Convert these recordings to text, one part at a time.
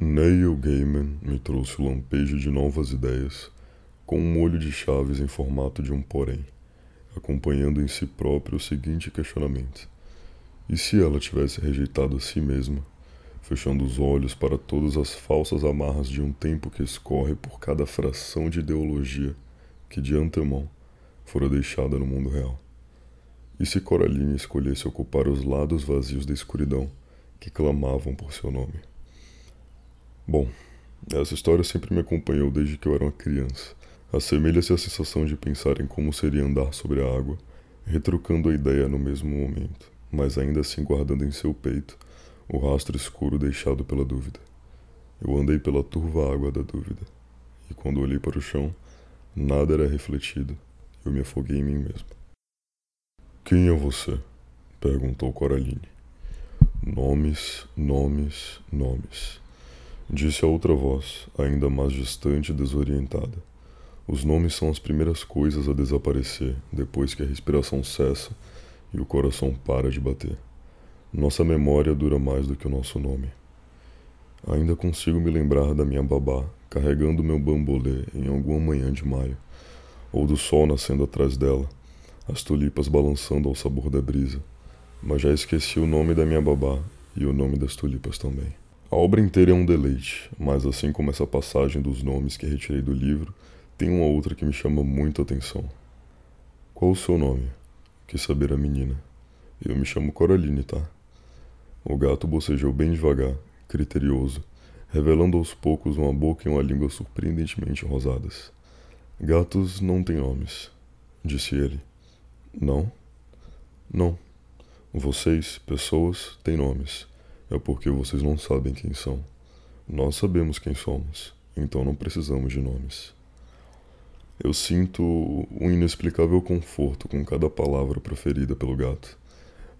Neil Gaiman me trouxe o lampejo de novas ideias, com um molho de chaves em formato de um porém, acompanhando em si próprio o seguinte questionamento: e se ela tivesse rejeitado a si mesma, fechando os olhos para todas as falsas amarras de um tempo que escorre por cada fração de ideologia que de antemão fora deixada no mundo real? E se Coraline escolhesse ocupar os lados vazios da escuridão que clamavam por seu nome? Bom, essa história sempre me acompanhou desde que eu era uma criança. Assemelha-se à sensação de pensar em como seria andar sobre a água, retrucando a ideia no mesmo momento, mas ainda assim guardando em seu peito o rastro escuro deixado pela dúvida. Eu andei pela turva água da dúvida, e quando olhei para o chão, nada era refletido. Eu me afoguei em mim mesmo. Quem é você? perguntou Coraline. Nomes, nomes, nomes. Disse a outra voz, ainda mais distante e desorientada. Os nomes são as primeiras coisas a desaparecer depois que a respiração cessa e o coração para de bater. Nossa memória dura mais do que o nosso nome. Ainda consigo me lembrar da minha babá carregando meu bambolê em alguma manhã de maio, ou do sol nascendo atrás dela, as tulipas balançando ao sabor da brisa, mas já esqueci o nome da minha babá e o nome das tulipas também. A obra inteira é um deleite, mas assim como essa passagem dos nomes que retirei do livro, tem uma outra que me chama muito a atenção. Qual o seu nome? Quis saber a menina. Eu me chamo Coraline, tá? O gato bocejou bem devagar, criterioso, revelando aos poucos uma boca e uma língua surpreendentemente rosadas. Gatos não têm nomes, disse ele. Não? Não. Vocês, pessoas, têm nomes é porque vocês não sabem quem são. Nós sabemos quem somos, então não precisamos de nomes. Eu sinto um inexplicável conforto com cada palavra proferida pelo gato.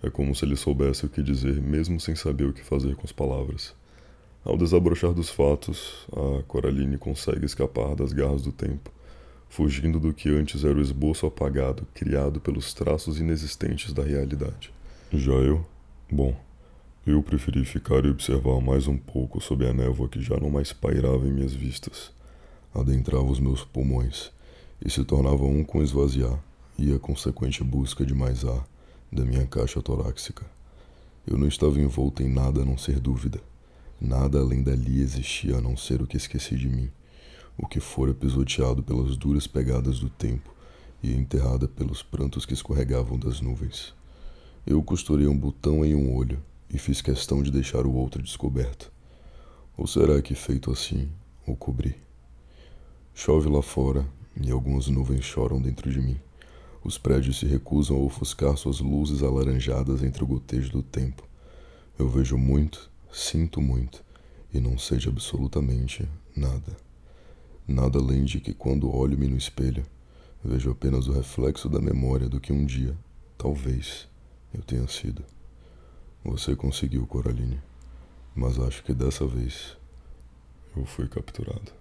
É como se ele soubesse o que dizer, mesmo sem saber o que fazer com as palavras. Ao desabrochar dos fatos, a Coraline consegue escapar das garras do tempo, fugindo do que antes era o esboço apagado criado pelos traços inexistentes da realidade. Já eu? Bom, eu preferi ficar e observar mais um pouco sob a névoa que já não mais pairava em minhas vistas. Adentrava os meus pulmões e se tornava um com esvaziar e a consequente busca de mais ar da minha caixa torácica. Eu não estava envolto em nada a não ser dúvida. Nada além dali existia a não ser o que esqueci de mim, o que fora pisoteado pelas duras pegadas do tempo e enterrada pelos prantos que escorregavam das nuvens. Eu costurei um botão em um olho e fiz questão de deixar o outro descoberto. Ou será que, feito assim, o cobri? Chove lá fora e algumas nuvens choram dentro de mim. Os prédios se recusam a ofuscar suas luzes alaranjadas entre o gotejo do tempo. Eu vejo muito, sinto muito e não sei de absolutamente nada. Nada além de que, quando olho-me no espelho, vejo apenas o reflexo da memória do que um dia, talvez, eu tenha sido. Você conseguiu, Coraline. Mas acho que dessa vez eu fui capturado.